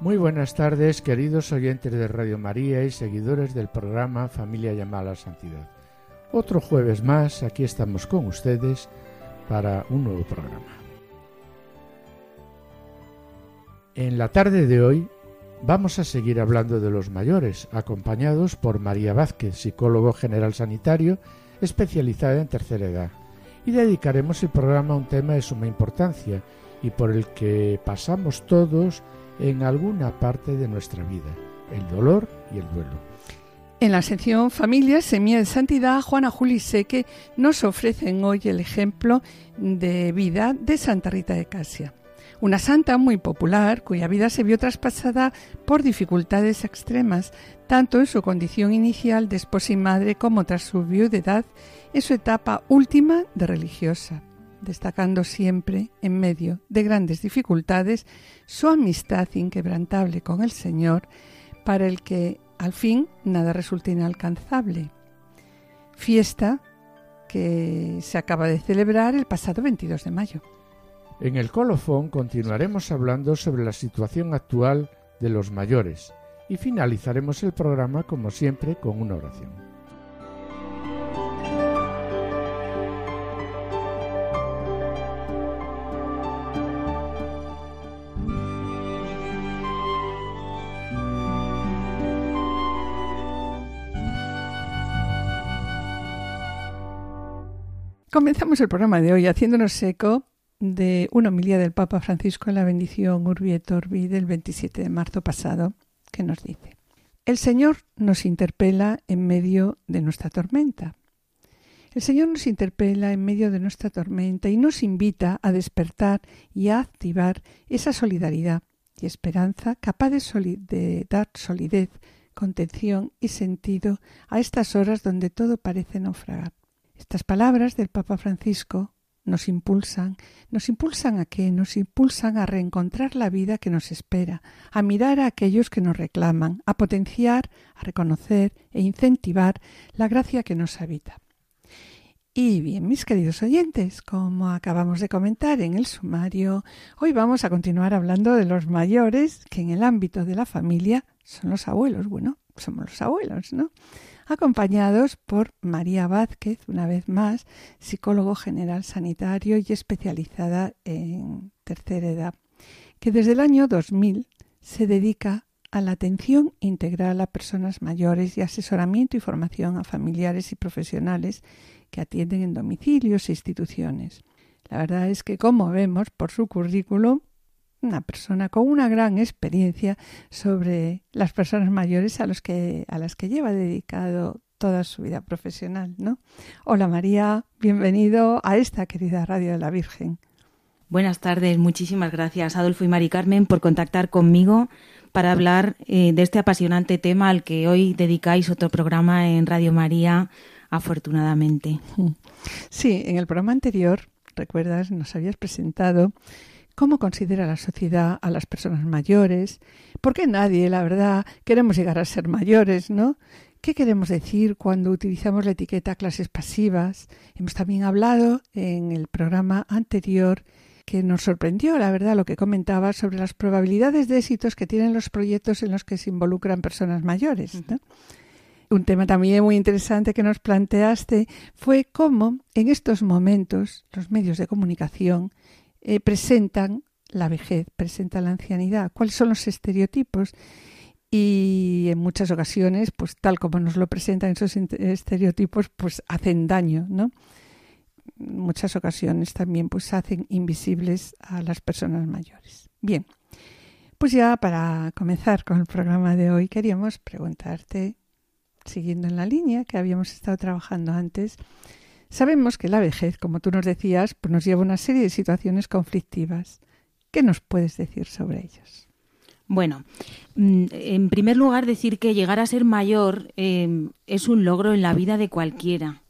Muy buenas tardes, queridos oyentes de Radio María y seguidores del programa Familia llamada a la Santidad. Otro jueves más, aquí estamos con ustedes para un nuevo programa. En la tarde de hoy vamos a seguir hablando de los mayores, acompañados por María Vázquez, psicólogo general sanitario especializada en tercera edad, y dedicaremos el programa a un tema de suma importancia y por el que pasamos todos en alguna parte de nuestra vida, el dolor y el duelo. En la sección Familia, Semilla de Santidad, Juana Juli Seque nos ofrecen hoy el ejemplo de vida de Santa Rita de Casia, una santa muy popular cuya vida se vio traspasada por dificultades extremas, tanto en su condición inicial de esposa y madre como tras su viudedad en su etapa última de religiosa, destacando siempre, en medio de grandes dificultades, su amistad inquebrantable con el Señor, para el que al fin nada resulta inalcanzable. Fiesta que se acaba de celebrar el pasado 22 de mayo. En el colofón continuaremos hablando sobre la situación actual de los mayores y finalizaremos el programa como siempre con una oración. Comenzamos el programa de hoy haciéndonos eco de una homilía del Papa Francisco en la bendición Urbi et Orbi del 27 de marzo pasado, que nos dice: El Señor nos interpela en medio de nuestra tormenta. El Señor nos interpela en medio de nuestra tormenta y nos invita a despertar y a activar esa solidaridad y esperanza capaz de, de dar solidez, contención y sentido a estas horas donde todo parece naufragar. Estas palabras del Papa Francisco nos impulsan, nos impulsan a qué? Nos impulsan a reencontrar la vida que nos espera, a mirar a aquellos que nos reclaman, a potenciar, a reconocer e incentivar la gracia que nos habita. Y bien, mis queridos oyentes, como acabamos de comentar en el sumario, hoy vamos a continuar hablando de los mayores que en el ámbito de la familia son los abuelos. Bueno, somos los abuelos, ¿no? Acompañados por María Vázquez, una vez más, psicólogo general sanitario y especializada en tercera edad, que desde el año 2000 se dedica a la atención integral a personas mayores y asesoramiento y formación a familiares y profesionales que atienden en domicilios e instituciones. La verdad es que, como vemos por su currículum, una persona con una gran experiencia sobre las personas mayores a, los que, a las que lleva dedicado toda su vida profesional, ¿no? Hola María, bienvenido a esta querida Radio de la Virgen. Buenas tardes, muchísimas gracias Adolfo y Mari Carmen por contactar conmigo para hablar eh, de este apasionante tema al que hoy dedicáis otro programa en Radio María, afortunadamente. Sí, en el programa anterior, recuerdas, nos habías presentado cómo considera la sociedad a las personas mayores, porque nadie, la verdad, queremos llegar a ser mayores, ¿no? ¿Qué queremos decir cuando utilizamos la etiqueta clases pasivas? Hemos también hablado en el programa anterior que nos sorprendió, la verdad, lo que comentaba sobre las probabilidades de éxitos que tienen los proyectos en los que se involucran personas mayores. Un tema también muy interesante que nos planteaste fue cómo en estos momentos los medios de comunicación eh, presentan la vejez, presentan la ancianidad, cuáles son los estereotipos y en muchas ocasiones, pues tal como nos lo presentan esos estereotipos, pues hacen daño, ¿no? En muchas ocasiones también pues hacen invisibles a las personas mayores. Bien, pues ya para comenzar con el programa de hoy queríamos preguntarte, siguiendo en la línea que habíamos estado trabajando antes, Sabemos que la vejez, como tú nos decías, pues nos lleva a una serie de situaciones conflictivas. ¿Qué nos puedes decir sobre ellas? Bueno, mm, en primer lugar decir que llegar a ser mayor em, es un logro en la vida de cualquiera,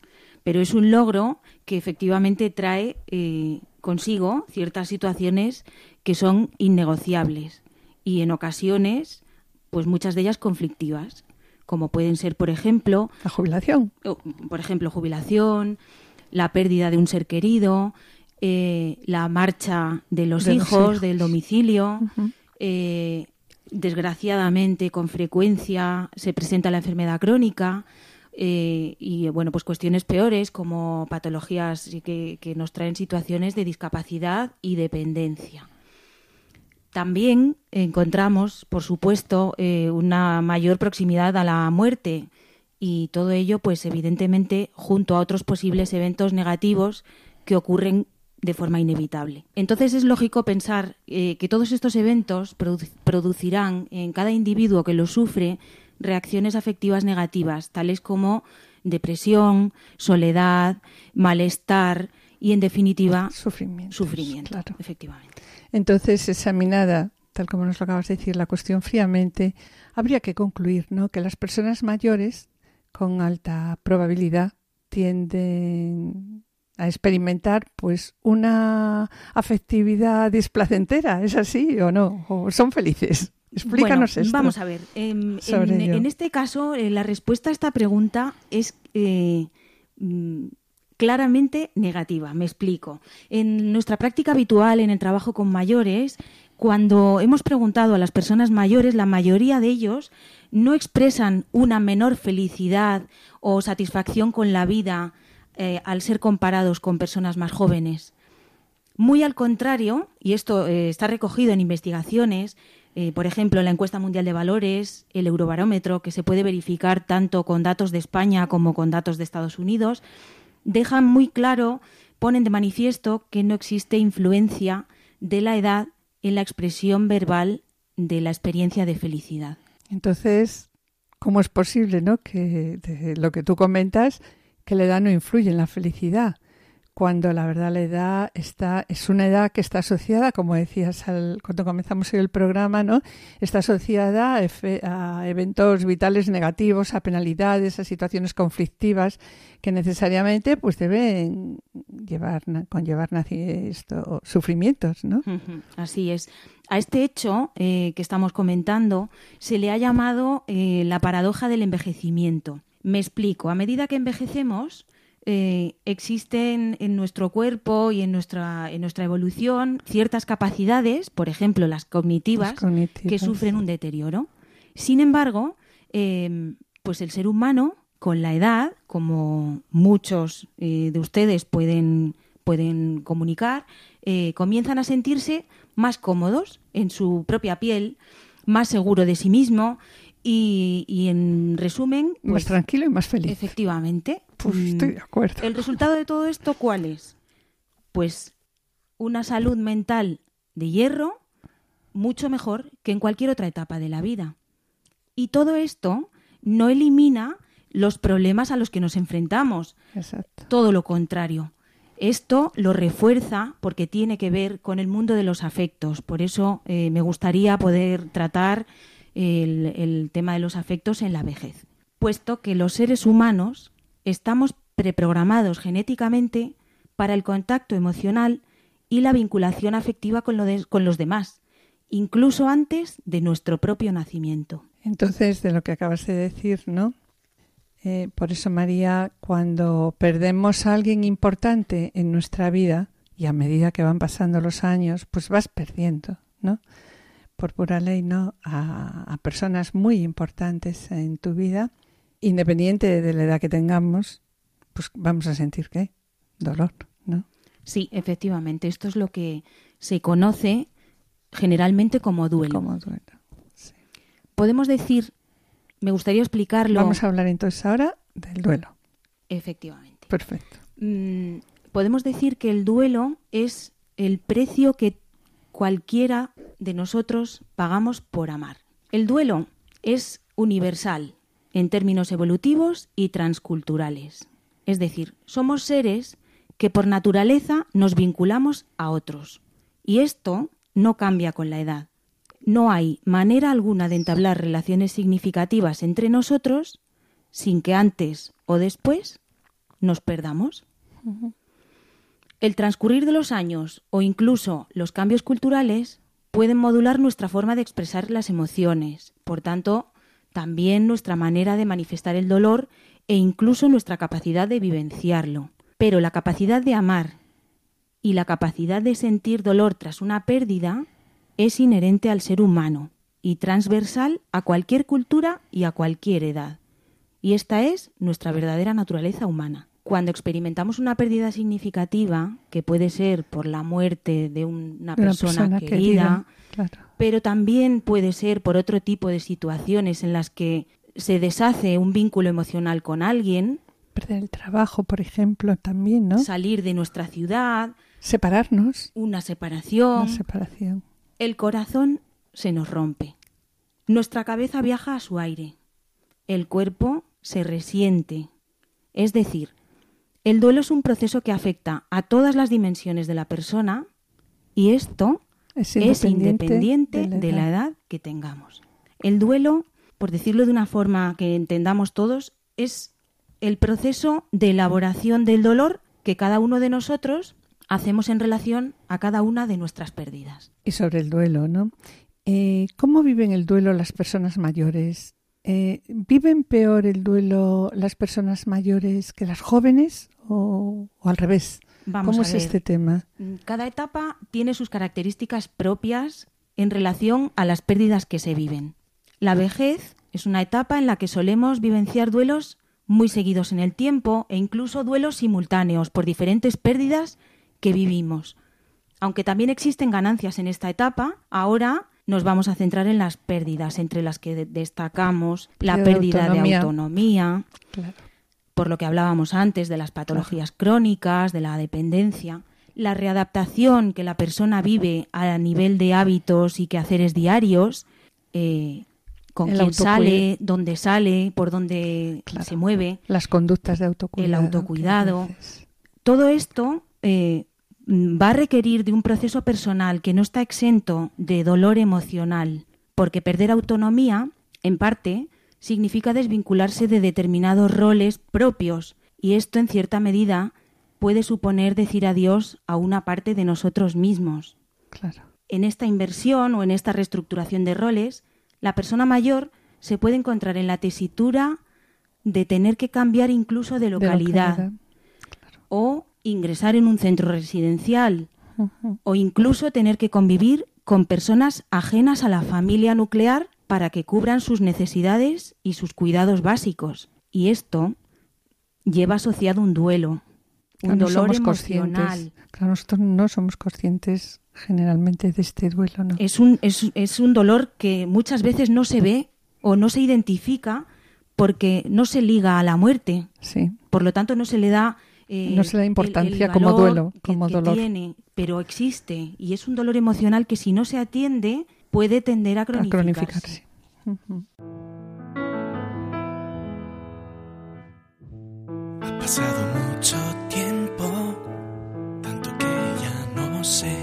pero es un logro que efectivamente trae eh, consigo ciertas situaciones que son innegociables y en ocasiones, pues muchas de ellas conflictivas, como pueden ser, por ejemplo, la jubilación, por ejemplo, jubilación, la pérdida de un ser querido, eh, la marcha de los, hijos, del domicilio. Eh, desgraciadamente, con frecuencia se presenta la enfermedad crónica. Eh, y bueno, pues cuestiones peores como patologías que, que, nos traen situaciones de discapacidad y dependencia. También encontramos, por supuesto, una mayor proximidad a la muerte y todo ello, pues evidentemente, junto a otros posibles eventos negativos que ocurren de forma inevitable. Entonces es lógico pensar eh, que todos estos eventos producirán en cada individuo que lo sufre reacciones afectivas negativas, tales como depresión, soledad, malestar y, en definitiva, sufrimiento. Sufrimiento, claro. efectivamente. Entonces, examinada, tal como nos lo acabas de decir, la cuestión fríamente, habría que concluir ¿no? que las personas mayores, con alta probabilidad, tienden a experimentar pues una afectividad displacentera, ¿es así o no? ¿O son felices? Explícanos esto. Vamos a ver. Em, en, este caso, eh, la respuesta a esta pregunta es eh, mm, claramente negativa. Me explico. En nuestra práctica habitual, en el trabajo con mayores, cuando hemos preguntado a las personas mayores, la mayoría de ellos no expresan una menor felicidad o satisfacción con la vida eh, al ser comparados con personas más jóvenes. Muy al contrario, y esto eh, está recogido en investigaciones, eh, por ejemplo, la encuesta mundial de valores, el eurobarómetro, que se puede verificar tanto con datos de España como con datos de Estados Unidos, dejan muy claro, ponen de manifiesto que no existe influencia de la edad en la expresión verbal de la experiencia de felicidad. Entonces, ¿cómo es posible, no, que de lo que tú comentas que la edad no influye en la felicidad, cuando la verdad la edad está, es una edad que está asociada, como decías cuando comenzamos el programa, ¿no? Está asociada a, eventos vitales negativos, a penalidades, a situaciones conflictivas que necesariamente pues deben llevar, conllevar esto, sufrimientos, ¿no? Así es. A este hecho eh, que estamos comentando se le ha llamado eh, la paradoja del envejecimiento. Me explico. A medida que envejecemos, eh, existen en nuestro cuerpo y en nuestra, en nuestra evolución ciertas capacidades, por ejemplo, las cognitivas, que sufren un deterioro. Sin embargo, em, pues el ser humano, con la edad, como muchos eh, de ustedes pueden, pueden comunicar, eh, comienzan a sentirse más cómodos en su propia piel, más seguro de sí mismo y, en resumen... más pues, tranquilo y más feliz. Efectivamente. Pues mm, estoy de acuerdo. ¿El resultado de todo esto cuál es? Pues una salud mental de hierro mucho mejor que en cualquier otra etapa de la vida. Y todo esto no elimina los problemas a los que nos enfrentamos. Exacto. Todo lo contrario. Esto lo refuerza porque tiene que ver con el mundo de los afectos. Por eso eh, me gustaría poder tratar el, tema de los afectos en la vejez, puesto que los seres humanos estamos preprogramados genéticamente para el contacto emocional y la vinculación afectiva con, con los demás, incluso antes de nuestro propio nacimiento. Entonces, de lo que acabas de decir, ¿no? Eh, por eso, María, cuando perdemos a alguien importante en nuestra vida, y a medida que van pasando los años, pues vas perdiendo, ¿no? por pura ley, ¿no? A, personas muy importantes en tu vida, independiente de la edad que tengamos, pues vamos a sentir qué? Dolor, ¿no? Sí, efectivamente. Esto es lo que se conoce generalmente como duelo. Como duelo. Podemos decir, me gustaría explicarlo. Vamos a hablar entonces ahora del duelo. Efectivamente. Perfecto. Mm, podemos decir que el duelo es el precio que cualquiera de nosotros pagamos por amar. El duelo es universal en términos evolutivos y transculturales. Es decir, somos seres que por naturaleza nos vinculamos a otros. Y esto no cambia con la edad. no hay manera alguna de entablar relaciones significativas entre nosotros sin que antes o después nos perdamos. El transcurrir de los años o incluso los cambios culturales pueden modular nuestra forma de expresar las emociones, por tanto, también nuestra manera de manifestar el dolor e incluso nuestra capacidad de vivenciarlo. Pero la capacidad de amar y la capacidad de sentir dolor tras una pérdida es inherente al ser humano y transversal a cualquier cultura y a cualquier edad. Y esta es nuestra verdadera naturaleza humana. Cuando experimentamos una pérdida significativa, que puede ser por la muerte de una, persona, querida, pero también puede ser por otro tipo de situaciones en las que se deshace un vínculo emocional con alguien. Perder el trabajo, por ejemplo, también, ¿no? Salir de nuestra ciudad. Separarnos. Una separación. Una separación. El corazón se nos rompe. Nuestra cabeza viaja a su aire. El cuerpo se resiente. Es decir, el duelo es un proceso que afecta a todas las dimensiones de la persona y esto es independiente, de, la edad que tengamos. El duelo, por decirlo de una forma que entendamos todos, es el proceso de elaboración del dolor que cada uno de nosotros hacemos en relación a cada una de nuestras pérdidas. Y sobre el duelo, ¿no? Eh, ¿Cómo viven el duelo las personas mayores? Eh, ¿Viven peor el duelo las personas mayores que las jóvenes o, al revés? ¿Cómo es este tema? Cada etapa tiene sus características propias en relación a las pérdidas que se viven. La vejez es una etapa en la que solemos vivenciar duelos muy seguidos en el tiempo e incluso duelos simultáneos por diferentes pérdidas que vivimos. Aunque también existen ganancias en esta etapa, ahora nos vamos a centrar en las pérdidas, entre las que destacamos la pérdida de autonomía, por lo que hablábamos antes de las patologías crónicas, de la dependencia, la readaptación que la persona vive a nivel de hábitos y quehaceres diarios, eh, con quién sale, dónde sale, por dónde se mueve. Las conductas de autocuidado. El autocuidado. Todo esto eh, va a requerir de un proceso personal que no está exento de dolor emocional, porque perder autonomía, en parte, significa desvincularse de determinados roles propios, y esto en cierta medida puede suponer decir adiós a una parte de nosotros mismos. Claro. En esta inversión o en esta reestructuración de roles, la persona mayor se puede encontrar en la tesitura de tener que cambiar incluso de localidad, o ingresar en un centro residencial o incluso tener que convivir con personas ajenas a la familia nuclear para que cubran sus necesidades y sus cuidados básicos. Y esto lleva asociado un duelo, un dolor emocional. Claro, nosotros no somos conscientes generalmente de este duelo, ¿no? Es un, es, es un dolor que muchas veces no se ve o no se identifica porque no se liga a la muerte. Sí. Por lo tanto, no se le da eh, no se da importancia como duelo, como dolor. tiene, pero existe y es un dolor emocional que si no se atiende puede tender a cronificarse. Ha pasado mucho tiempo, tanto que ya no sé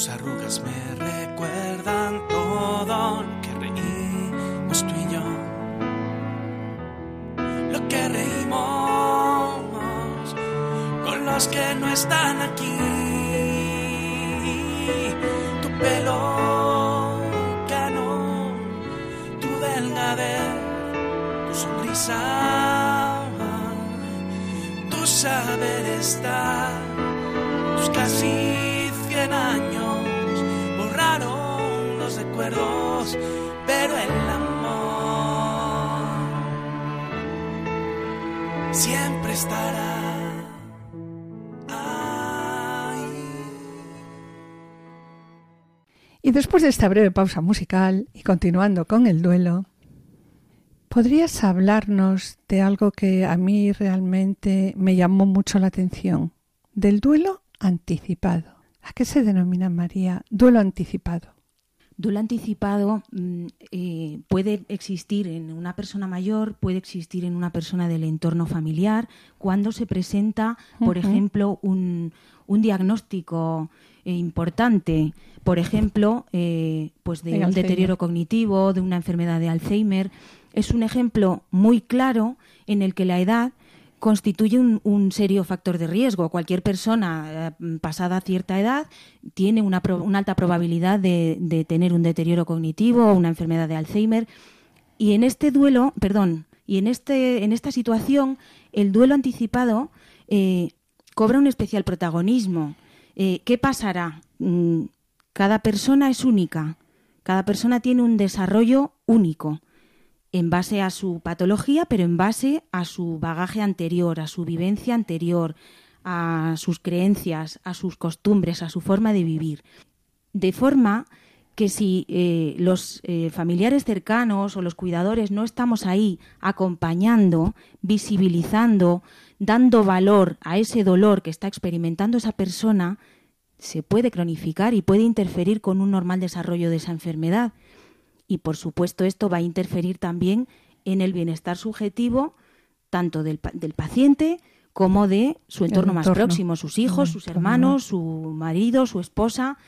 Tus arrugas me recuerdan todo lo que reímos tú y yo. Lo que reímos con los que no están aquí. Tu pelo cano, tu delgadez, tu sonrisa, tu saber estar, tus casi cien años pero el amor siempre estará. Y después de esta breve pausa musical y continuando con el duelo, ¿podrías hablarnos de algo que a mí realmente me llamó mucho la atención? Del duelo anticipado. ¿A qué se denomina, María? Duelo anticipado. Duelo anticipado mm, eh, puede existir en una persona mayor, puede existir en una persona del entorno familiar, cuando se presenta, por ejemplo, un, un diagnóstico eh, importante, por ejemplo, eh, pues de De un Alzheimer. deterioro cognitivo, de una enfermedad de Alzheimer. Es un ejemplo muy claro en el que la edad constituye un, un serio factor de riesgo. Cualquier persona eh, pasada cierta edad tiene una, pro- una alta probabilidad de, de tener un deterioro cognitivo o una enfermedad de Alzheimer. Y en este duelo, perdón, y en, este, en esta situación, el duelo anticipado eh, cobra un especial protagonismo. Eh, ¿Qué pasará? Mm, Cada persona es única, cada persona tiene un desarrollo único en base a su patología, pero en base a su bagaje anterior, a su vivencia anterior, a sus creencias, a sus costumbres, a su forma de vivir. De forma que si eh, los eh, familiares cercanos o los cuidadores no estamos ahí acompañando, visibilizando, dando valor a ese dolor que está experimentando esa persona, se puede cronificar y puede interferir con un normal desarrollo de esa enfermedad. Y por supuesto esto va a interferir también en el bienestar subjetivo tanto del, del paciente como de su entorno, más próximo, sus hijos, sus hermanos, su marido, su esposa,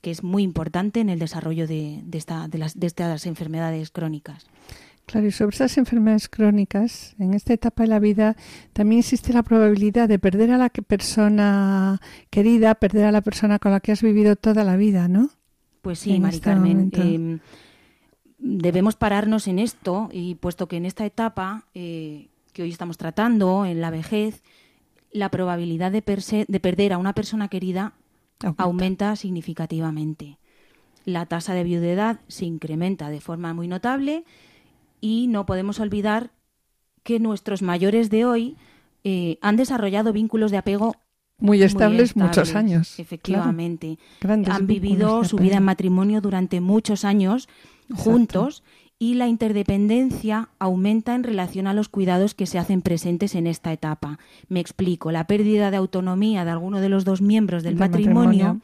que es muy importante en el desarrollo de, de esta- de las, de estas enfermedades crónicas. Claro, y sobre esas enfermedades crónicas, en esta etapa de la vida también existe la probabilidad de perder a la persona querida, perder a la persona con la que has vivido toda la vida, ¿no? Pues sí, En Mari este Carmen. eh, debemos pararnos en esto y puesto que en esta etapa eh, que hoy estamos tratando, en la vejez, la probabilidad de, perder a una persona querida Aumenta. aumenta significativamente. La tasa de viudedad se incrementa de forma muy notable y no podemos olvidar que nuestros mayores de hoy eh, han desarrollado vínculos de apego Muy muy estables, muchos años. Efectivamente. Claro, Han vivido su vida en matrimonio durante muchos años Exacto. juntos y la interdependencia aumenta en relación a los cuidados que se hacen presentes en esta etapa. Me explico, la pérdida de autonomía de alguno de los dos miembros del, Del matrimonio,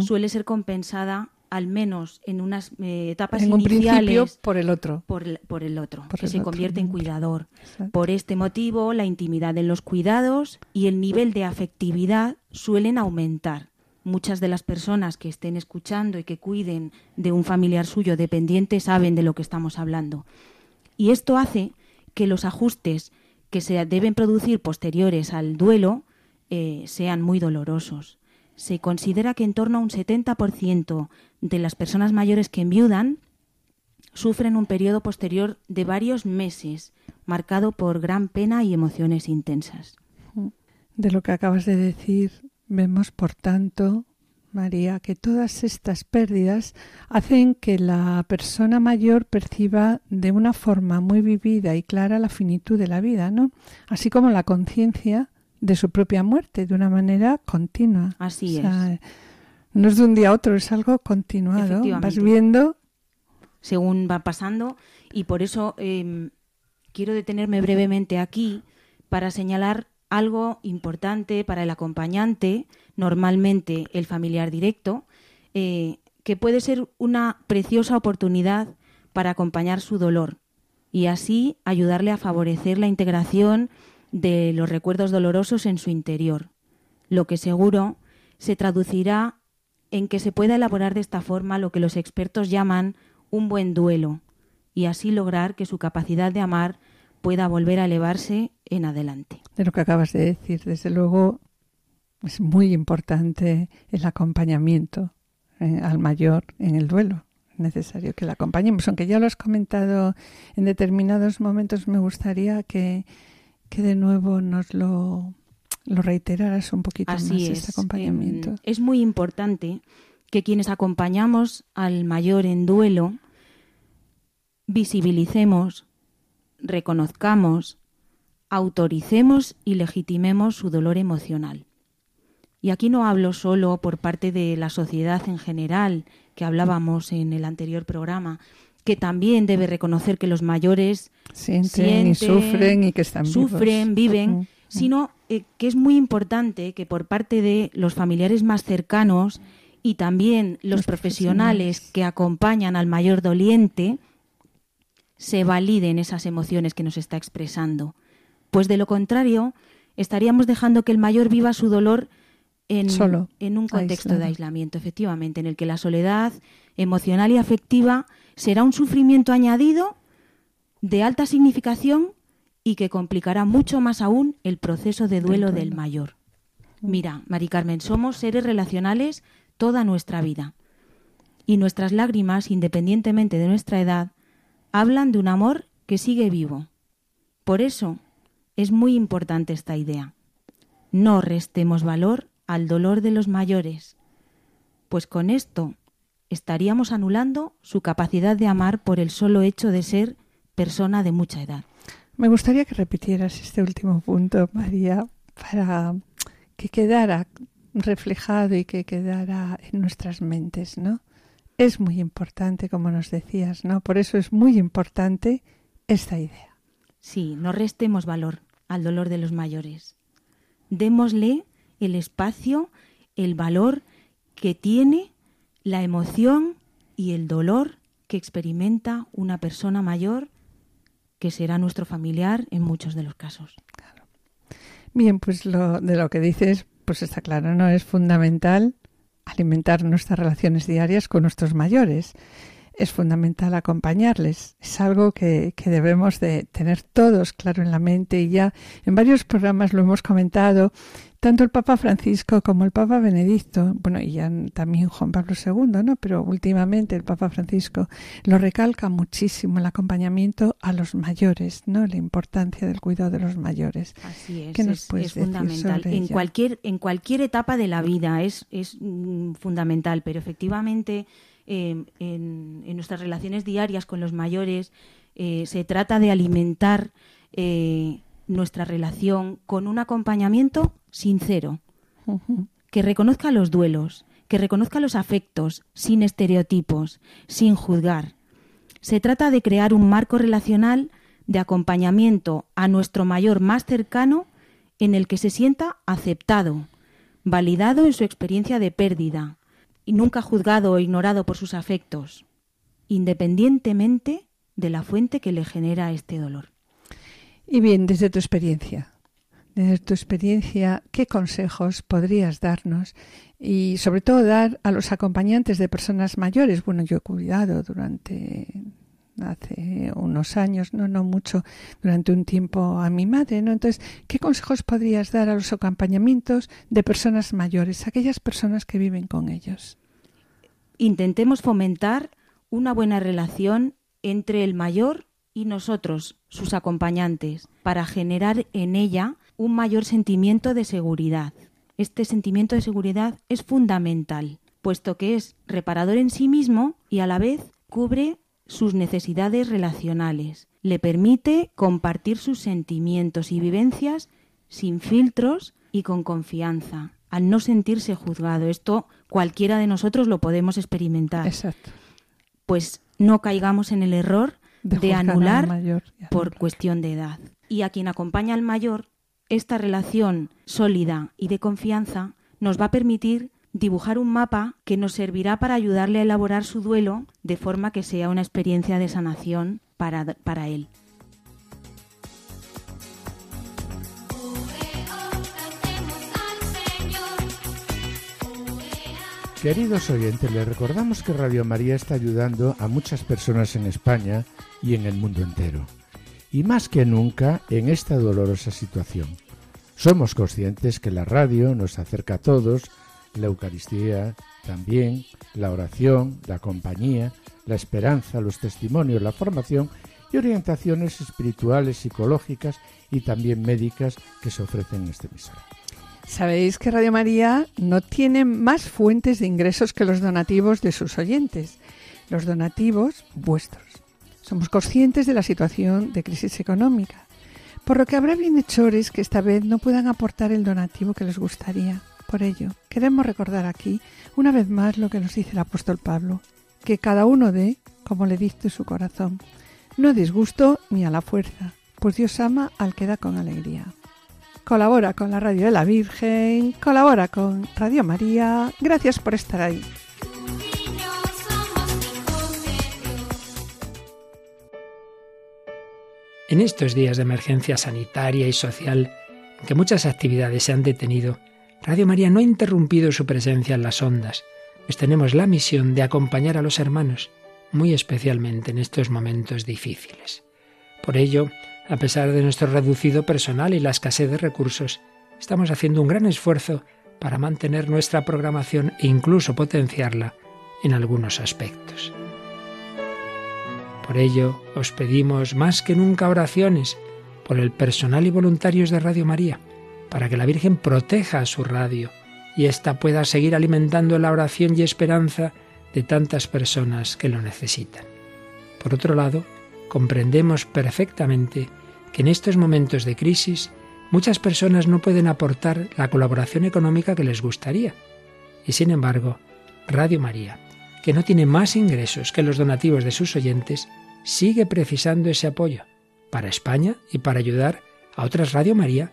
suele ser compensada al menos en unas eh, etapas En un principio iniciales por el otro. por el, por el otro, Por que el se otro, convierte en cuidador. Exacto. Por este motivo, la intimidad en los cuidados y el nivel de afectividad suelen aumentar. Muchas de las personas que estén escuchando y que cuiden de un familiar suyo dependiente saben de lo que estamos hablando. Y esto hace que los ajustes que se deben producir posteriores al duelo eh, sean muy dolorosos. Se considera que en torno a un 70% de las personas mayores que enviudan sufren un periodo posterior de varios meses, marcado por gran pena y emociones intensas. De lo que acabas de decir, vemos, por tanto, María, que todas estas pérdidas hacen que la persona mayor perciba de una forma muy vivida y clara la finitud de la vida, ¿no? Así como la conciencia de su propia muerte de una manera continua. Así O sea, No es de un día a otro, es algo continuado. Vas viendo según va pasando y por eso eh, quiero detenerme brevemente aquí para señalar algo importante para el acompañante, normalmente el familiar directo, eh, que puede ser una preciosa oportunidad para acompañar su dolor y así ayudarle a favorecer la integración de los recuerdos dolorosos en su interior, lo que seguro se traducirá en que se pueda elaborar de esta forma lo que los expertos llaman un buen duelo y así lograr que su capacidad de amar pueda volver a elevarse en adelante. De lo que acabas de decir, desde luego es muy importante el acompañamiento eh, al mayor en el duelo. Es necesario que le acompañemos, aunque ya lo has comentado en determinados momentos, me gustaría que, que de nuevo nos lo lo reiteraras un poquito Así más es. este acompañamiento. Em, es muy importante que quienes acompañamos al mayor en duelo visibilicemos, reconozcamos, autoricemos y legitimemos su dolor emocional. Y aquí no hablo solo por parte de la sociedad en general, que hablábamos en el anterior programa, que también debe reconocer que los mayores sienten, y sufren y que están sufren, vivos. viven, sino eh, que es muy importante que por parte de los familiares más cercanos y también los, Los profesionales, profesionales. que acompañan al mayor doliente se validen esas emociones que nos está expresando. Pues de lo contrario, estaríamos dejando que el mayor viva su dolor en, Solo, en un contexto de aislamiento, efectivamente, en el que la soledad emocional y afectiva será un sufrimiento añadido de alta significación y que complicará mucho más aún el proceso de duelo duelo. del mayor. Mira, Mari Carmen, somos seres relacionales toda nuestra vida. Y nuestras lágrimas, independientemente de nuestra edad, hablan de un amor que sigue vivo. Por eso es muy importante esta idea. No restemos valor al dolor de los mayores, pues con esto estaríamos anulando su capacidad de amar por el solo hecho de ser persona de mucha edad. Me gustaría que repitieras este último punto, María, para que quedara reflejado y que quedara en nuestras mentes, ¿no? Es muy importante, como nos decías, ¿no? Por eso es muy importante esta idea. Sí, no restemos valor al dolor de los mayores. Démosle el espacio, el valor que tiene la emoción y el dolor que experimenta una persona mayor que será nuestro familiar en muchos de los casos. Bien, pues lo, de lo que dices, pues está claro, ¿no? Es fundamental alimentar nuestras relaciones diarias con nuestros mayores. Es fundamental acompañarles. Es algo que, que debemos de tener todos claro en la mente y ya en varios programas lo hemos comentado, tanto el Papa Francisco como el Papa Benedicto, bueno, y ya también Juan Pablo II, ¿no? Pero últimamente el Papa Francisco lo recalca muchísimo el acompañamiento a los mayores, ¿no? La importancia del cuidado de los mayores. Así es, ¿Qué nos es, es fundamental. En cualquier, en cualquier etapa de la vida es, es mm, fundamental, pero efectivamente eh, en, en nuestras relaciones diarias con los mayores eh, se trata de alimentar eh, nuestra relación con un acompañamiento sincero, que reconozca los duelos, que reconozca los afectos, sin estereotipos, sin juzgar. Se trata de crear un marco relacional de acompañamiento a nuestro mayor más cercano en el que se sienta aceptado, validado en su experiencia de pérdida y nunca juzgado o ignorado por sus afectos, independientemente de la fuente que le genera este dolor. Y bien, desde tu experiencia, desde tu experiencia, ¿qué consejos podrías darnos? Y sobre todo dar a los acompañantes de personas mayores. Bueno, yo he cuidado durante hace unos años, no, no mucho, durante un tiempo a mi madre. Entonces, ¿qué consejos podrías dar a los acompañamientos de personas mayores, aquellas personas que viven con ellos? intentemos fomentar una buena relación entre el mayor y nosotros, sus acompañantes, para generar en ella un mayor sentimiento de seguridad. Este sentimiento de seguridad es fundamental, puesto que es reparador en sí mismo y a la vez cubre sus necesidades relacionales. Le permite compartir sus sentimientos y vivencias sin filtros y con confianza, al no sentirse juzgado. Esto cualquiera de nosotros lo podemos experimentar. Exacto. Pues no caigamos en el error de, anular mayor por cuestión de edad. Y a quien acompaña al mayor, esta relación sólida y de confianza nos va a permitir dibujar un mapa que nos servirá para ayudarle a elaborar su duelo de forma que sea una experiencia de sanación para, para él. Queridos oyentes, les recordamos que Radio María está ayudando a muchas personas en España y en el mundo entero. Y más que nunca en esta dolorosa situación. Somos conscientes que la radio nos acerca a todos la Eucaristía también, la oración, la compañía, la esperanza, los testimonios, la formación y orientaciones espirituales, psicológicas y también médicas que se ofrecen en este emisora. Sabéis que Radio María no tiene más fuentes de ingresos que los donativos de sus oyentes, los donativos vuestros. Somos conscientes de la situación de crisis económica, por lo que habrá bienhechores que esta vez no puedan aportar el donativo que les gustaría. Por ello, queremos recordar aquí una vez más lo que nos dice el apóstol Pablo, que cada uno dé como le dicte su corazón, no disgusto ni a la fuerza, pues Dios ama al que da con alegría colabora con la Radio de la Virgen, colabora con Radio María. Gracias por estar ahí. En estos días de emergencia sanitaria y social, que muchas actividades se han detenido, Radio María no ha interrumpido su presencia en las ondas, pues tenemos la misión de acompañar a los hermanos, muy especialmente en estos momentos difíciles. Por ello, a pesar de nuestro reducido personal y la escasez de recursos, estamos haciendo un gran esfuerzo para mantener nuestra programación e incluso potenciarla en algunos aspectos. Por ello, os pedimos más que nunca oraciones por el personal y voluntarios de Radio María, para que la Virgen proteja a su radio y ésta pueda seguir alimentando la oración y esperanza de tantas personas que lo necesitan. Por otro lado, comprendemos perfectamente que en estos momentos de crisis muchas personas no pueden aportar la colaboración económica que les gustaría. Y sin embargo, Radio María, que no tiene más ingresos que los donativos de sus oyentes, sigue precisando ese apoyo para España y para ayudar a otras Radio María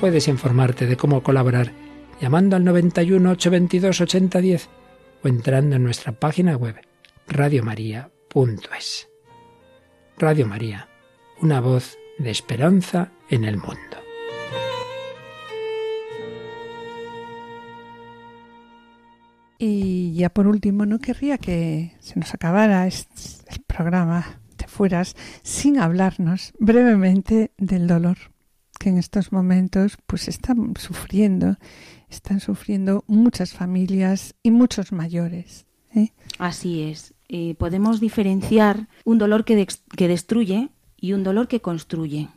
Puedes informarte de cómo colaborar llamando al 91 822 8010 o entrando en nuestra página web radiomaria.es. Radio María, una voz de esperanza en el mundo. Y ya por último, no querría que se nos acabara el programa, te fueras, sin hablarnos brevemente del dolor que en estos momentos pues están sufriendo, están sufriendo muchas familias y muchos mayores. ¿eh? Así es. Eh, podemos diferenciar un dolor que, que destruye y un dolor que construye.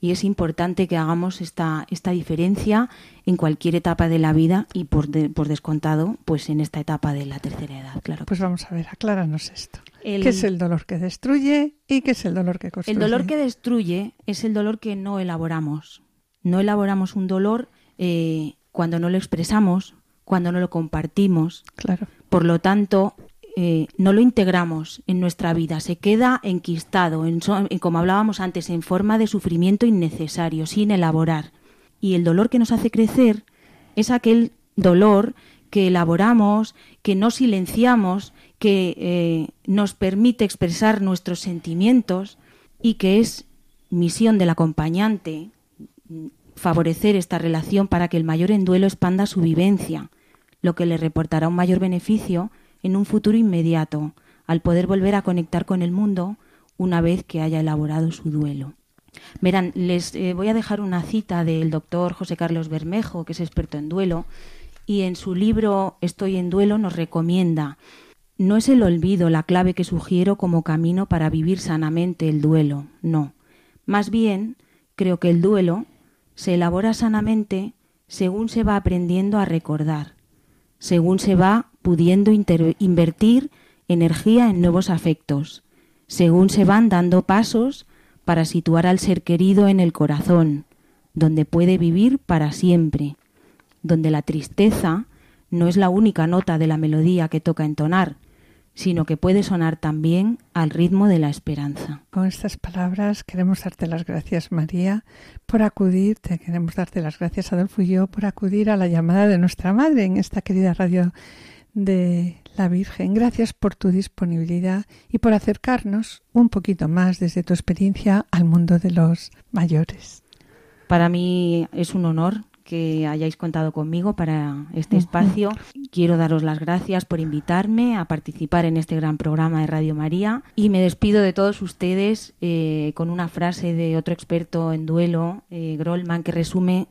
Y es importante que hagamos esta, esta diferencia en cualquier etapa de la vida y por, por descontado, pues en esta etapa de la tercera edad, claro. Pues vamos a ver, acláranos esto. ¿Qué es el dolor que destruye y qué es el dolor que construye? El dolor que destruye es el dolor que no elaboramos. No elaboramos un dolor eh, cuando no lo expresamos, cuando no lo compartimos. Claro. Por lo tanto, eh, no lo integramos en nuestra vida, se queda enquistado, en, como hablábamos antes, en forma de sufrimiento innecesario, sin elaborar. Y el dolor que nos hace crecer es aquel dolor que elaboramos, que no silenciamos, que eh, nos permite expresar nuestros sentimientos y que es misión del acompañante favorecer esta relación para que el mayor en duelo expanda su vivencia, lo que le reportará un mayor beneficio en un futuro inmediato, al poder volver a conectar con el mundo una vez que haya elaborado su duelo. Verán, les eh, voy a dejar una cita del doctor José Carlos Bermejo, que es experto en duelo, y en su libro Estoy en duelo nos recomienda no es el olvido la clave que sugiero como camino para vivir sanamente el duelo, no. Más bien, creo que el duelo se elabora sanamente según se va aprendiendo a recordar, según se va pudiendo invertir energía en nuevos afectos, según se van dando pasos para situar al ser querido en el corazón, donde puede vivir para siempre, donde la tristeza no es la única nota de la melodía que toca entonar, sino que puede sonar también al ritmo de la esperanza. Con estas palabras queremos darte las gracias, María, por acudir, te queremos darte las gracias, Adolfo y yo, por acudir a la llamada de nuestra madre en esta querida radio de la Virgen. Gracias por tu disponibilidad y por acercarnos un poquito más desde tu experiencia al mundo de los mayores. Para mí es un honor que hayáis contado conmigo para este espacio. Quiero daros las gracias por invitarme a participar en este gran programa de Radio María y me despido de todos ustedes eh, con una frase de otro experto en duelo, eh, Grolman, que resume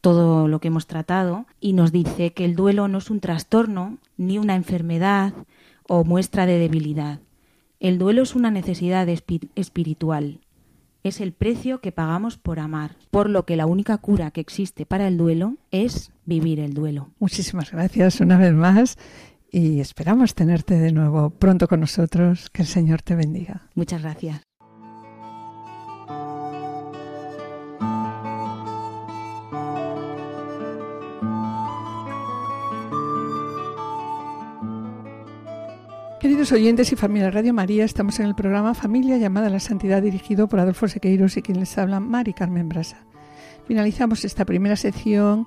todo lo que hemos tratado y nos dice que el duelo no es un trastorno ni una enfermedad o muestra de debilidad. El duelo es una necesidad espiritual, es el precio que pagamos por amar, por lo que la única cura que existe para el duelo es vivir el duelo. Muchísimas gracias una vez más y esperamos tenerte de nuevo pronto con nosotros. Que el Señor te bendiga. Muchas gracias. Queridos oyentes y familia Radio María, estamos en el programa Familia llamada a la Santidad dirigido por Adolfo Sequeiros y quien les habla Mari Carmen Brasa. Finalizamos esta primera sección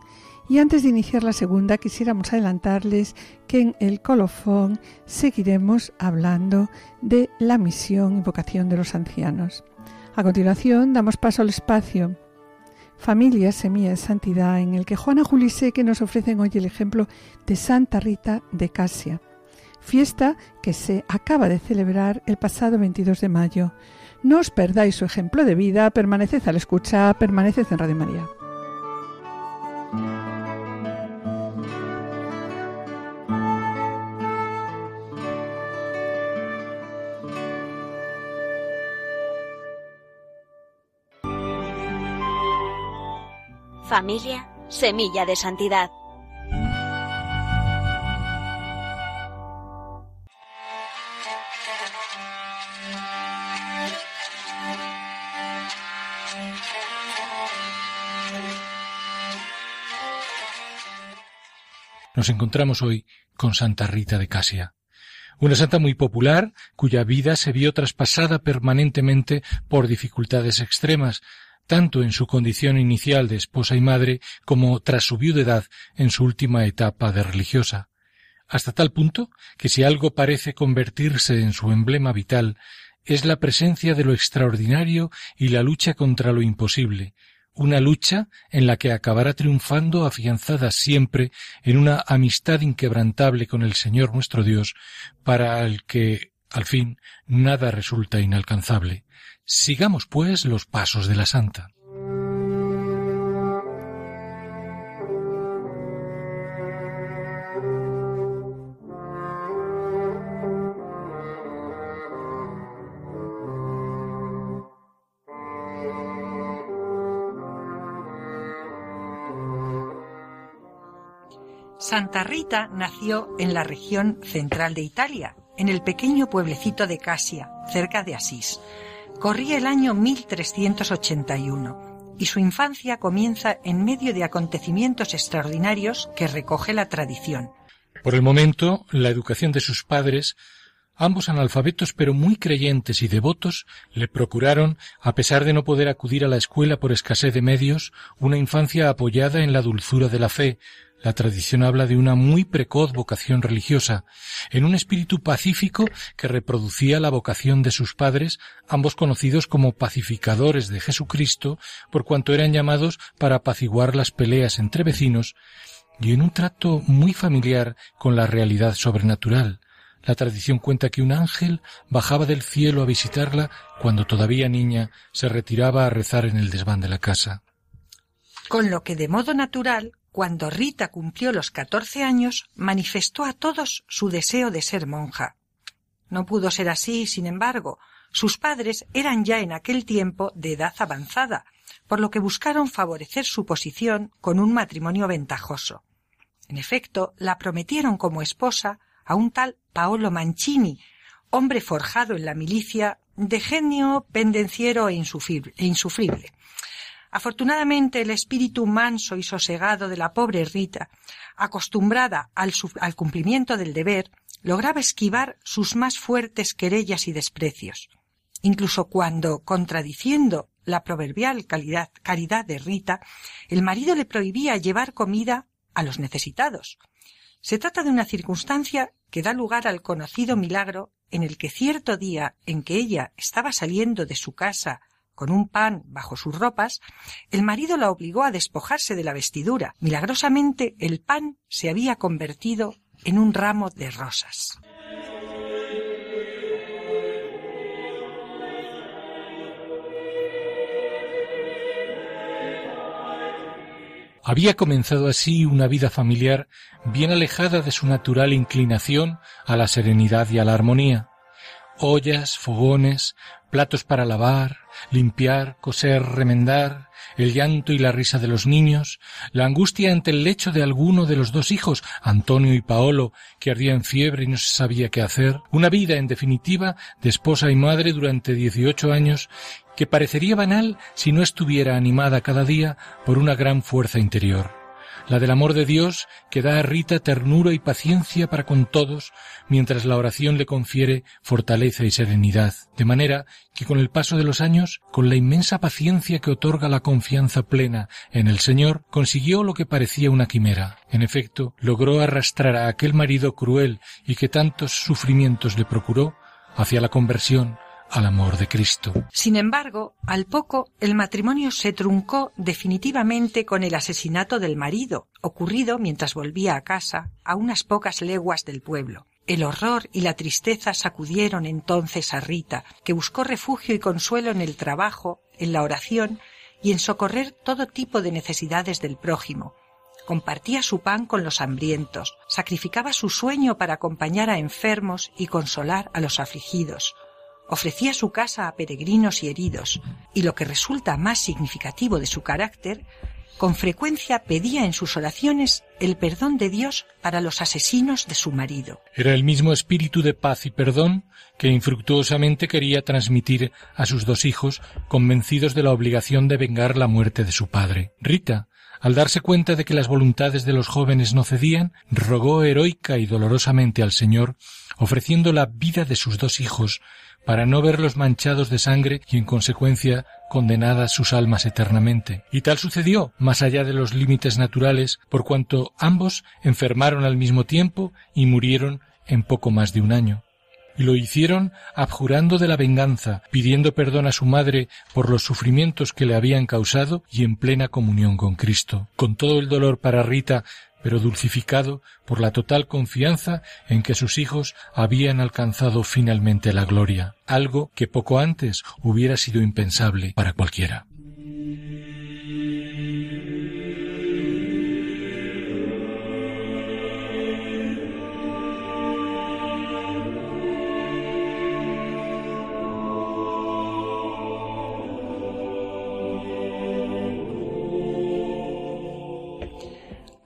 y antes de iniciar la segunda quisiéramos adelantarles que en el colofón seguiremos hablando de la misión y vocación de los ancianos. A continuación damos paso al espacio Familia Semilla de Santidad en el que Juana Juliseque nos ofrecen hoy el ejemplo de Santa Rita de Casia fiesta que se acaba de celebrar el pasado 22 de mayo. No os perdáis su ejemplo de vida, permaneced al escucha, permaneced en Radio María. Familia, semilla de santidad. Nos encontramos hoy con Santa Rita de Casia, una santa muy popular cuya vida se vio traspasada permanentemente por dificultades extremas, tanto en su condición inicial de esposa y madre como tras su viudedad en su última etapa de religiosa, hasta tal punto que si algo parece convertirse en su emblema vital es la presencia de lo extraordinario y la lucha contra lo imposible, una lucha en la que acabará triunfando afianzada siempre en una amistad inquebrantable con el Señor nuestro Dios, para el que, al fin, nada resulta inalcanzable. Sigamos, pues, los pasos de la Santa. Santa Rita nació en la región central de Italia, en el pequeño pueblecito de Casia, cerca de Asís. Corría el año 1381 y su infancia comienza en medio de acontecimientos extraordinarios que recoge la tradición. Por el momento, la educación de sus padres Ambos analfabetos pero muy creyentes y devotos le procuraron, a pesar de no poder acudir a la escuela por escasez de medios, una infancia apoyada en la dulzura de la fe, la tradición habla de una muy precoz vocación religiosa, en un espíritu pacífico que reproducía la vocación de sus padres, ambos conocidos como pacificadores de Jesucristo, por cuanto eran llamados para apaciguar las peleas entre vecinos, y en un trato muy familiar con la realidad sobrenatural. La tradición cuenta que un ángel bajaba del cielo a visitarla cuando todavía niña se retiraba a rezar en el desván de la casa. Con lo que de modo natural cuando Rita cumplió los catorce años, manifestó a todos su deseo de ser monja. No pudo ser así, sin embargo. Sus padres eran ya en aquel tiempo de edad avanzada, por lo que buscaron favorecer su posición con un matrimonio ventajoso. En efecto, la prometieron como esposa a un tal Paolo Mancini, hombre forjado en la milicia, de genio pendenciero e insufrible. Afortunadamente el espíritu manso y sosegado de la pobre Rita, acostumbrada al, cumplimiento del deber, lograba esquivar sus más fuertes querellas y desprecios. Incluso cuando, contradiciendo la proverbial caridad de Rita, el marido le prohibía llevar comida a los necesitados. Se trata de una circunstancia que da lugar al conocido milagro en el que cierto día en que ella estaba saliendo de su casa con un pan bajo sus ropas, el marido la obligó a despojarse de la vestidura. Milagrosamente el pan se había convertido en un ramo de rosas. Había comenzado así una vida familiar bien alejada de su natural inclinación a la serenidad y a la armonía. Ollas, fogones, platos para lavar, limpiar, coser, remendar, el llanto y la risa de los niños, la angustia ante el lecho de alguno de los dos hijos, Antonio y Paolo, que ardía en fiebre y no se sabía qué hacer, una vida, en definitiva, de esposa y madre durante dieciocho años que parecería banal si no estuviera animada cada día por una gran fuerza interior, la del amor de Dios que da a Rita ternura y paciencia para con todos, mientras la oración le confiere fortaleza y serenidad, de manera que con el paso de los años, con la inmensa paciencia que otorga la confianza plena en el Señor, consiguió lo que parecía una quimera. En efecto, logró arrastrar a aquel marido cruel y que tantos sufrimientos le procuró hacia la conversión, amor de Cristo. Sin embargo, al poco el matrimonio se truncó definitivamente con el asesinato del marido, ocurrido mientras volvía a casa, a unas pocas leguas del pueblo. El horror y la tristeza sacudieron entonces a Rita, que buscó refugio y consuelo en el trabajo, en la oración y en socorrer todo tipo de necesidades del prójimo. Compartía su pan con los hambrientos, sacrificaba su sueño para acompañar a enfermos y consolar a los afligidos, ofrecía su casa a peregrinos y heridos, y lo que resulta más significativo de su carácter, con frecuencia pedía en sus oraciones el perdón de Dios para los asesinos de su marido. Era el mismo espíritu de paz y perdón que infructuosamente quería transmitir a sus dos hijos, convencidos de la obligación de vengar la muerte de su padre. Rita, al darse cuenta de que las voluntades de los jóvenes no cedían, rogó heroica y dolorosamente al Señor, ofreciendo la vida de sus dos hijos para no verlos manchados de sangre y en consecuencia condenadas sus almas eternamente. Y tal sucedió, más allá de los límites naturales, por cuanto ambos enfermaron al mismo tiempo y murieron en poco más de un año. Y lo hicieron abjurando de la venganza, pidiendo perdón a su madre por los sufrimientos que le habían causado y en plena comunión con Cristo. Con todo el dolor para Rita pero dulcificado por la total confianza en que sus hijos habían alcanzado finalmente la gloria, algo que poco antes hubiera sido impensable para cualquiera.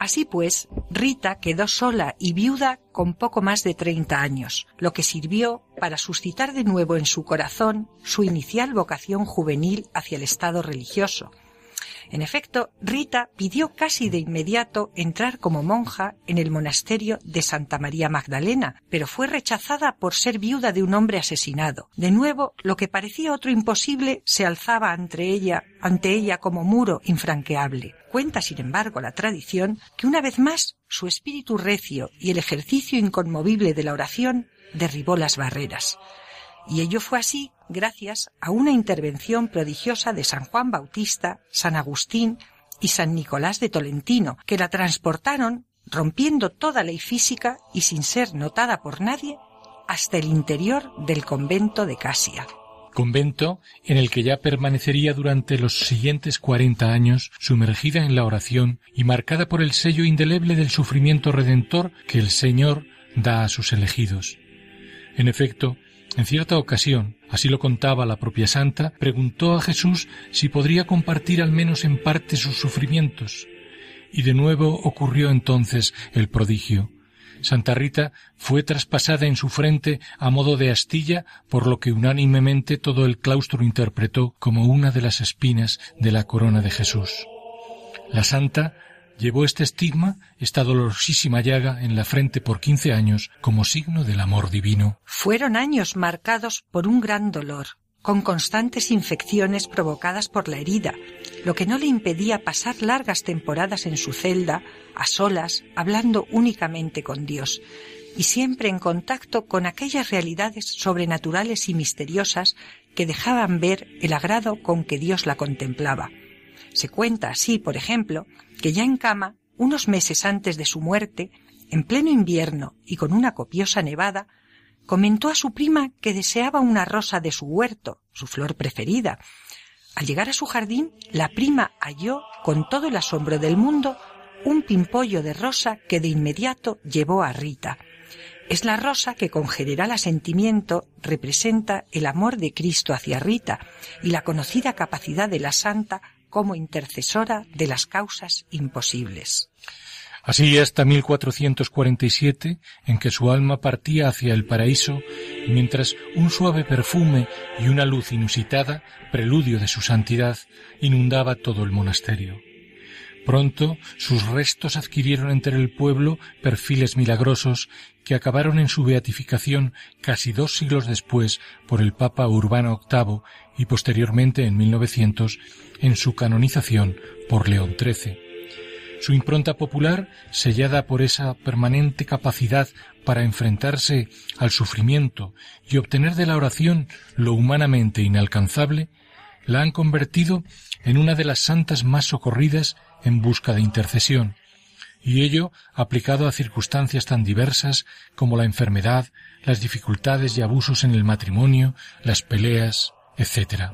Así pues, Rita quedó sola y viuda con poco más de treinta años, lo que sirvió para suscitar de nuevo en su corazón su inicial vocación juvenil hacia el estado religioso, en efecto, Rita pidió casi de inmediato entrar como monja en el monasterio de Santa María Magdalena, pero fue rechazada por ser viuda de un hombre asesinado. De nuevo, lo que parecía otro imposible se alzaba ante ella, ante ella como muro infranqueable. Cuenta, sin embargo, la tradición que una vez más su espíritu recio y el ejercicio inconmovible de la oración derribó las barreras. Y ello fue así gracias a una intervención prodigiosa de San Juan Bautista, San Agustín y San Nicolás de Tolentino, que la transportaron, rompiendo toda ley física y sin ser notada por nadie, hasta el interior del convento de Casia. Convento en el que ya permanecería durante los siguientes cuarenta años sumergida en la oración y marcada por el sello indeleble del sufrimiento redentor que el Señor da a sus elegidos. En efecto, en cierta ocasión, así lo contaba la propia santa, preguntó a Jesús si podría compartir al menos en parte sus sufrimientos. Y de nuevo ocurrió entonces el prodigio. Santa Rita fue traspasada en su frente a modo de astilla, por lo que unánimemente todo el claustro interpretó como una de las espinas de la corona de Jesús. La santa llevó este estigma, esta dolorosísima llaga en la frente por quince años como signo del amor divino. Fueron años marcados por un gran dolor, con constantes infecciones provocadas por la herida, lo que no le impedía pasar largas temporadas en su celda, a solas, hablando únicamente con Dios, y siempre en contacto con aquellas realidades sobrenaturales y misteriosas que dejaban ver el agrado con que Dios la contemplaba. Se cuenta así, por ejemplo, que ya en cama, unos meses antes de su muerte, en pleno invierno y con una copiosa nevada, comentó a su prima que deseaba una rosa de su huerto, su flor preferida. Al llegar a su jardín, la prima halló, con todo el asombro del mundo, un pimpollo de rosa que de inmediato llevó a Rita. Es la rosa que con general asentimiento representa el amor de Cristo hacia Rita y la conocida capacidad de la santa como intercesora de las causas imposibles. Así hasta 1447, en que su alma partía hacia el paraíso, mientras un suave perfume y una luz inusitada, preludio de su santidad, inundaba todo el monasterio. Pronto sus restos adquirieron entre el pueblo perfiles milagrosos que acabaron en su beatificación casi dos siglos después por el Papa Urbano VIII y posteriormente en 1900 en su canonización por León XIII. Su impronta popular, sellada por esa permanente capacidad para enfrentarse al sufrimiento y obtener de la oración lo humanamente inalcanzable, la han convertido en una de las santas más socorridas en busca de intercesión, y ello aplicado a circunstancias tan diversas como la enfermedad, las dificultades y abusos en el matrimonio, las peleas, etc.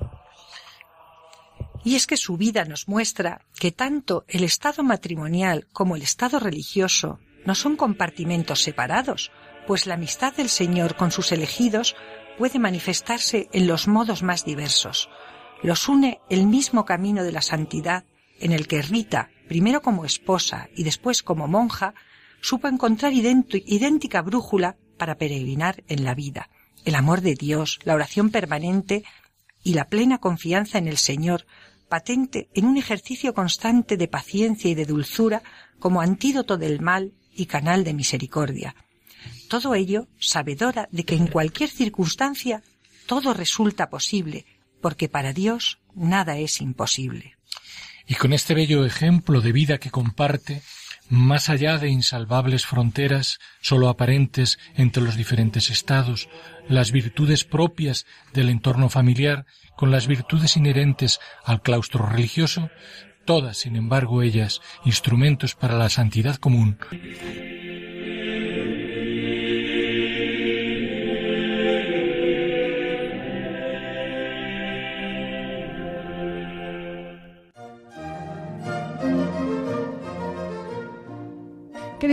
Y es que su vida nos muestra que tanto el estado matrimonial como el estado religioso no son compartimentos separados, pues la amistad del Señor con sus elegidos puede manifestarse en los modos más diversos. Los une el mismo camino de la santidad en el que Rita, primero como esposa y después como monja, supo encontrar idéntica brújula para peregrinar en la vida. El amor de Dios, la oración permanente y la plena confianza en el Señor patente en un ejercicio constante de paciencia y de dulzura como antídoto del mal y canal de misericordia. Todo ello sabedora de que en cualquier circunstancia todo resulta posible, porque para Dios nada es imposible. Y con este bello ejemplo de vida que comparte, más allá de insalvables fronteras sólo aparentes entre los diferentes estados, las virtudes propias del entorno familiar con las virtudes inherentes al claustro religioso, todas, sin embargo, ellas instrumentos para la santidad común.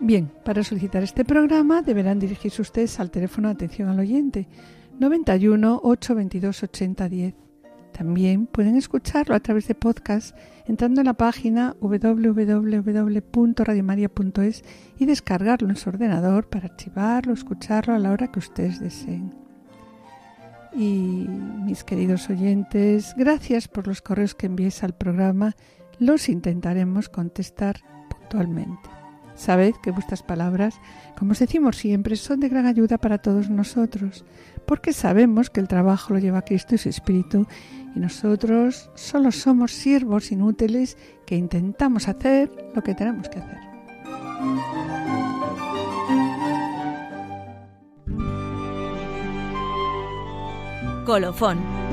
Bien, para solicitar este programa deberán dirigirse ustedes al teléfono de atención al oyente 91 822 8010 también pueden escucharlo a través de podcast entrando en la página www.radiomaria.es y descargarlo en su ordenador para archivarlo, escucharlo a la hora que ustedes deseen. Y mis queridos oyentes, gracias por los correos que enviéis al programa. Los intentaremos contestar puntualmente. Sabed que vuestras palabras, como os decimos siempre, son de gran ayuda para todos nosotros, porque sabemos que el trabajo lo lleva Cristo y su Espíritu y nosotros solo somos siervos inútiles que intentamos hacer lo que tenemos que hacer. Colofón.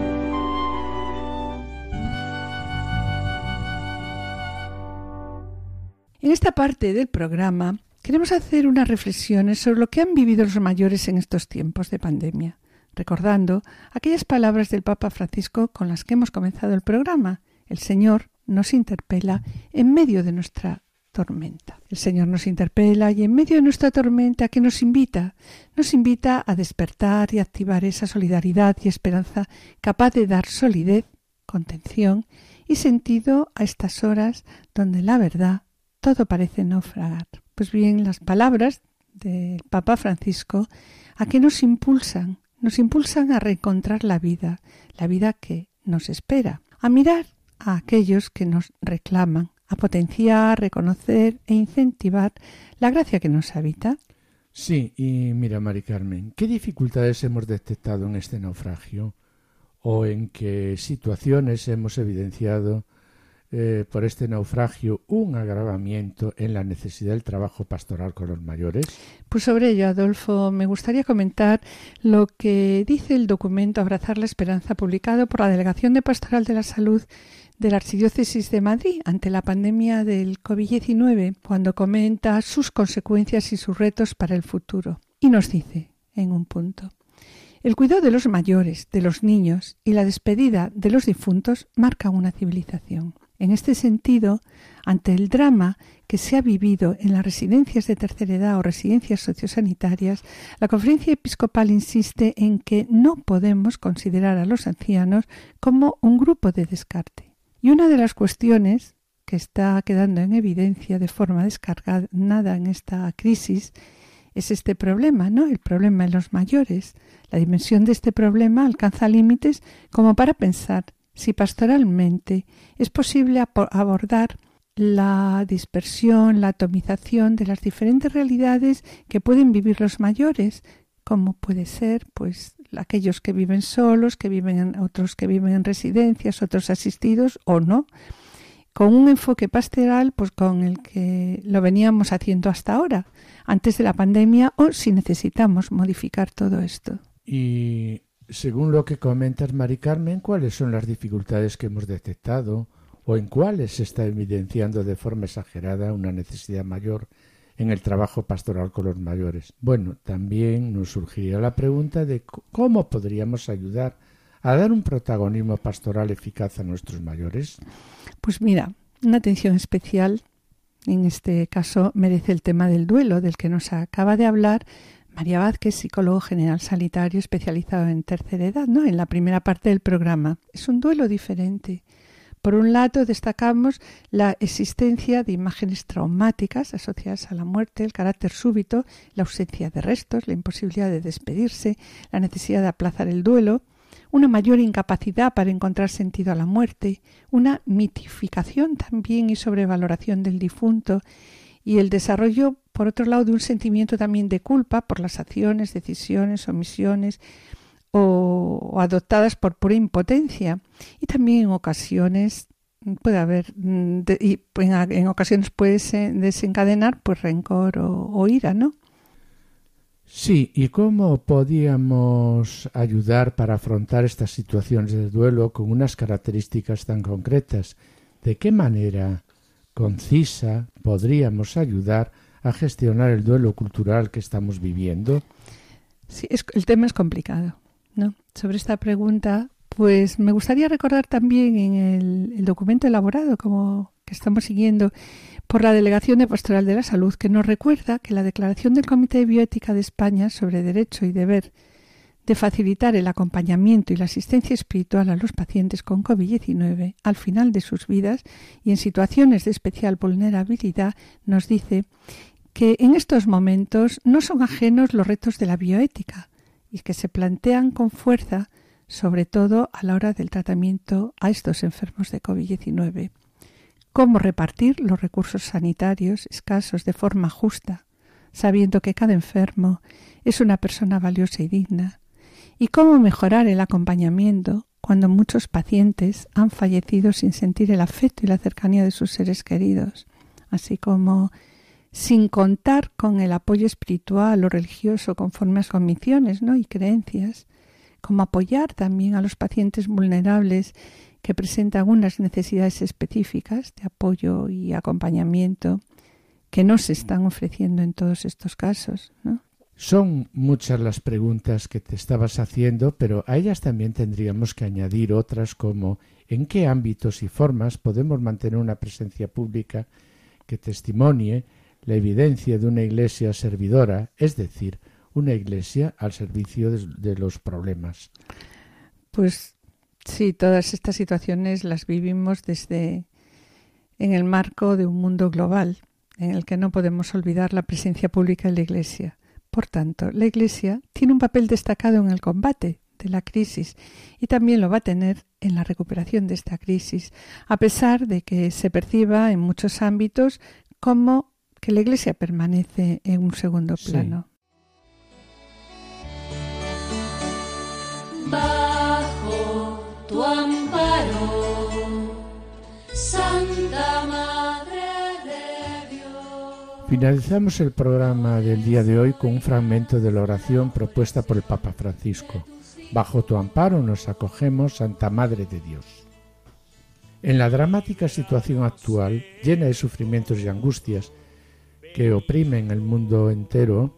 En esta parte del programa queremos hacer unas reflexiones sobre lo que han vivido los mayores en estos tiempos de pandemia, recordando aquellas palabras del Papa Francisco con las que hemos comenzado el programa. El Señor nos interpela en medio de nuestra tormenta. El Señor nos interpela y en medio de nuestra tormenta que nos invita, nos invita a despertar y activar esa solidaridad y esperanza capaz de dar solidez, contención y sentido a estas horas donde la verdad todo parece naufragar. Pues bien, las palabras del Papa Francisco a que nos impulsan, nos impulsan a reencontrar la vida, la vida que nos espera, a mirar a aquellos que nos reclaman, a potenciar, reconocer e incentivar la gracia que nos habita. Sí, y mira, Mari Carmen, ¿qué dificultades hemos detectado en este naufragio? ¿O en qué situaciones hemos evidenciado eh, por este naufragio un agravamiento en la necesidad del trabajo pastoral con los mayores? Pues sobre ello, Adolfo, me gustaría comentar lo que dice el documento Abrazar la Esperanza, publicado por la Delegación de Pastoral de la Salud de la Archidiócesis de Madrid ante la pandemia del COVID-19 cuando comenta sus consecuencias y sus retos para el futuro. Y nos dice, en un punto, el cuidado de los mayores, de los niños y la despedida de los difuntos marcan una civilización. En este sentido, ante el drama que se ha vivido en las residencias de tercera edad o residencias sociosanitarias, la Conferencia Episcopal insiste en que no podemos considerar a los ancianos como un grupo de descarte. Y una de las cuestiones que está quedando en evidencia de forma descargada en esta crisis es este problema, ¿no? El problema en los mayores. La dimensión de este problema alcanza límites como para pensar si pastoralmente es posible abordar la dispersión, la atomización de las diferentes realidades que pueden vivir los mayores, como puede ser pues aquellos que viven solos, que viven en, otros que viven en residencias, otros asistidos o no, con un enfoque pastoral pues con el que lo veníamos haciendo hasta ahora, antes de la pandemia o si necesitamos modificar todo esto. Según lo que comentas, Mari Carmen, ¿cuáles son las dificultades que hemos detectado o en cuáles se está evidenciando de forma exagerada una necesidad mayor en el trabajo pastoral con los mayores. Bueno, también nos surgiría la pregunta de cómo podríamos ayudar a dar un protagonismo pastoral eficaz a nuestros mayores. Pues mira, una atención especial en este caso merece el tema del duelo del que nos acaba de hablar María Vázquez, psicólogo general sanitario especializado en tercera edad, ¿no? En la primera parte del programa. Es un duelo diferente. Por un lado, destacamos la existencia de imágenes traumáticas asociadas a la muerte, el carácter súbito, la ausencia de restos, la imposibilidad de despedirse, la necesidad de aplazar el duelo, una mayor incapacidad para encontrar sentido a la muerte, una mitificación también y sobrevaloración del difunto y el desarrollo, por otro lado, de un sentimiento también de culpa por las acciones, decisiones, omisiones, o, adoptadas por pura impotencia y también en ocasiones puede haber mm, y en, ocasiones puede desencadenar pues rencor o, ira, ¿no? Sí, ¿y cómo podíamos ayudar para afrontar estas situaciones de duelo con unas características tan concretas? ¿De qué manera concisa podríamos ayudar a gestionar el duelo cultural que estamos viviendo? Sí, el tema es complicado. ¿no? sobre esta pregunta, pues me gustaría recordar también en el, documento elaborado como que estamos siguiendo por la Delegación de Pastoral de la Salud, que nos recuerda que la Declaración del Comité de Bioética de España sobre derecho y deber de facilitar el acompañamiento y la asistencia espiritual a los pacientes con COVID-19 al final de sus vidas y en situaciones de especial vulnerabilidad, nos dice que en estos momentos no son ajenos los retos de la bioética, y que se plantean con fuerza, sobre todo a la hora del tratamiento a estos enfermos de COVID-19. Cómo repartir los recursos sanitarios escasos de forma justa, sabiendo que cada enfermo es una persona valiosa y digna, y cómo mejorar el acompañamiento cuando muchos pacientes han fallecido sin sentir el afecto y la cercanía de sus seres queridos, así como sin contar con el apoyo espiritual o religioso conforme a sus convicciones ¿no? y creencias, como apoyar también a los pacientes vulnerables que presentan unas necesidades específicas de apoyo y acompañamiento, que no se están ofreciendo en todos estos casos. Son muchas las preguntas que te estabas haciendo, pero a ellas también tendríamos que añadir otras como en qué ámbitos y formas podemos mantener una presencia pública que testimonie la evidencia de una iglesia servidora, es decir, una iglesia al servicio de, los problemas. Pues sí, todas estas situaciones las vivimos desde en el marco de un mundo global en el que no podemos olvidar la presencia pública de la Iglesia. Por tanto, la Iglesia tiene un papel destacado en el combate de la crisis y también lo va a tener en la recuperación de esta crisis, a pesar de que se perciba en muchos ámbitos como que la Iglesia permanece en un segundo plano. Bajo tu amparo, Santa Madre de Dios. Finalizamos el programa del día de hoy con un fragmento de la oración propuesta por el Papa Francisco. Bajo tu amparo nos acogemos, Santa Madre de Dios. En la dramática situación actual, llena de sufrimientos y angustias que oprimen el mundo entero,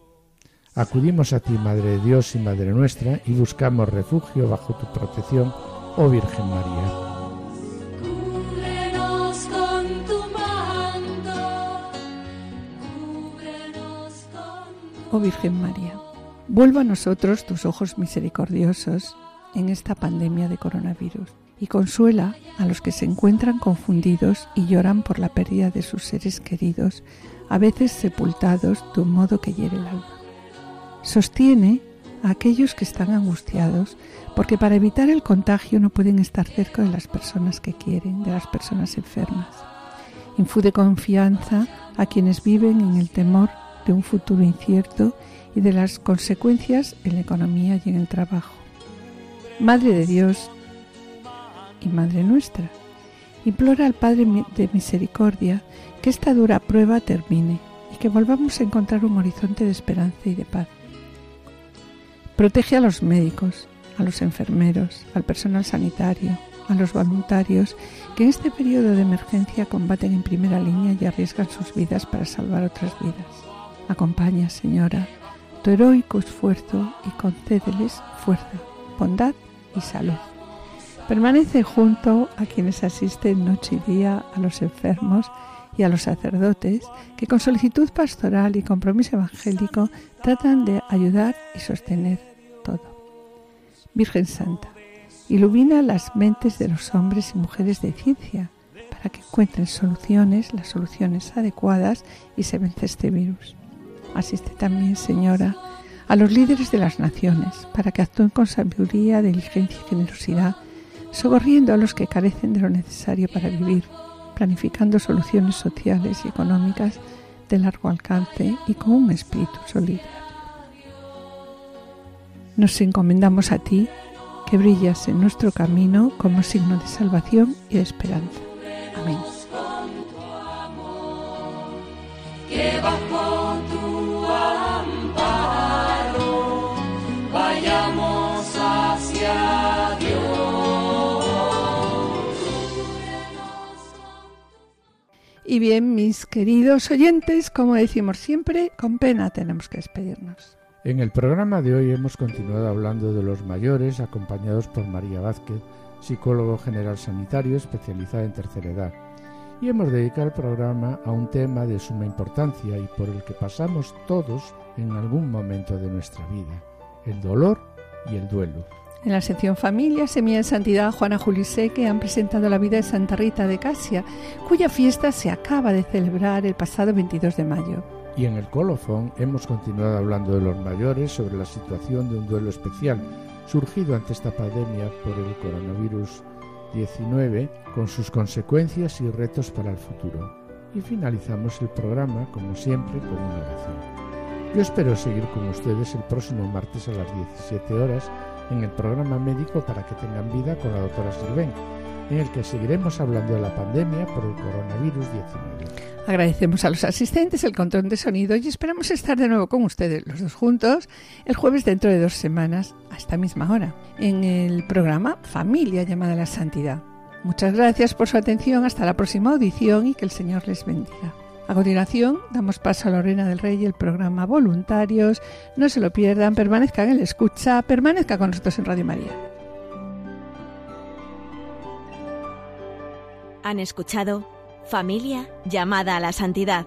acudimos a ti, Madre de Dios y Madre nuestra, y buscamos refugio bajo tu protección, oh Virgen María. Cúbrenos con tu manto, cúbrenos con Oh Virgen María, vuelva a nosotros tus ojos misericordiosos en esta pandemia de coronavirus y consuela a los que se encuentran confundidos y lloran por la pérdida de sus seres queridos, a veces sepultados de un modo que hiere el alma. Sostiene a aquellos que están angustiados porque para evitar el contagio no pueden estar cerca de las personas que quieren, de las personas enfermas. Infude confianza a quienes viven en el temor de un futuro incierto y de las consecuencias en la economía y en el trabajo. Madre de Dios y Madre nuestra, implora al Padre de Misericordia que esta dura prueba termine y que volvamos a encontrar un horizonte de esperanza y de paz. Protege a los médicos, a los enfermeros, al personal sanitario, a los voluntarios que en este periodo de emergencia combaten en primera línea y arriesgan sus vidas para salvar otras vidas. Acompaña, Señora, tu heroico esfuerzo y concédeles fuerza, bondad y salud. Permanece junto a quienes asisten noche y día a los enfermos y a los sacerdotes que con solicitud pastoral y compromiso evangélico tratan de ayudar y sostener todo. Virgen Santa, ilumina las mentes de los hombres y mujeres de ciencia para que encuentren soluciones, las soluciones adecuadas y se vence este virus. Asiste también, Señora, a los líderes de las naciones para que actúen con sabiduría, diligencia y generosidad, socorriendo a los que carecen de lo necesario para vivir planificando soluciones sociales y económicas de largo alcance y con un espíritu solidario. Nos encomendamos a ti, que brillas en nuestro camino como signo de salvación y de esperanza. Amén. vayamos Y bien, mis queridos oyentes, como decimos siempre, con pena tenemos que despedirnos. En el programa de hoy hemos continuado hablando de los mayores, acompañados por María Vázquez, psicólogo general sanitario especializada en tercera edad. Y hemos dedicado el programa a un tema de suma importancia y por el que pasamos todos en algún momento de nuestra vida, el dolor y el duelo. En la sección Familia, Semilla de Santidad, Juana Juliseque han presentado la vida de Santa Rita de Casia, cuya fiesta se acaba de celebrar el pasado 22 de mayo. Y en el colofón hemos continuado hablando de los mayores sobre la situación de un duelo especial surgido ante esta pandemia por el coronavirus 19 con sus consecuencias y retos para el futuro. Y finalizamos el programa, como siempre, con una oración. Yo espero seguir con ustedes el próximo martes a las 17 horas en el programa médico para que tengan vida con la doctora Sirven, en el que seguiremos hablando de la pandemia por el coronavirus 19. Agradecemos a los asistentes el control de sonido y esperamos estar de nuevo con ustedes, los dos juntos, el jueves dentro de dos semanas, a esta misma hora, en el programa Familia llamada la Santidad. Muchas gracias por su atención, hasta la próxima audición y que el Señor les bendiga. A continuación, damos paso a la Reina del Rey y el programa Voluntarios. No se lo pierdan, permanezcan en la escucha, permanezca con nosotros en Radio María. Han escuchado Familia llamada a la santidad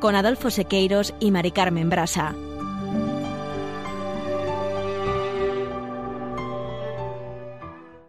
con Adolfo Sequeiros y Mari Carmen Brasa.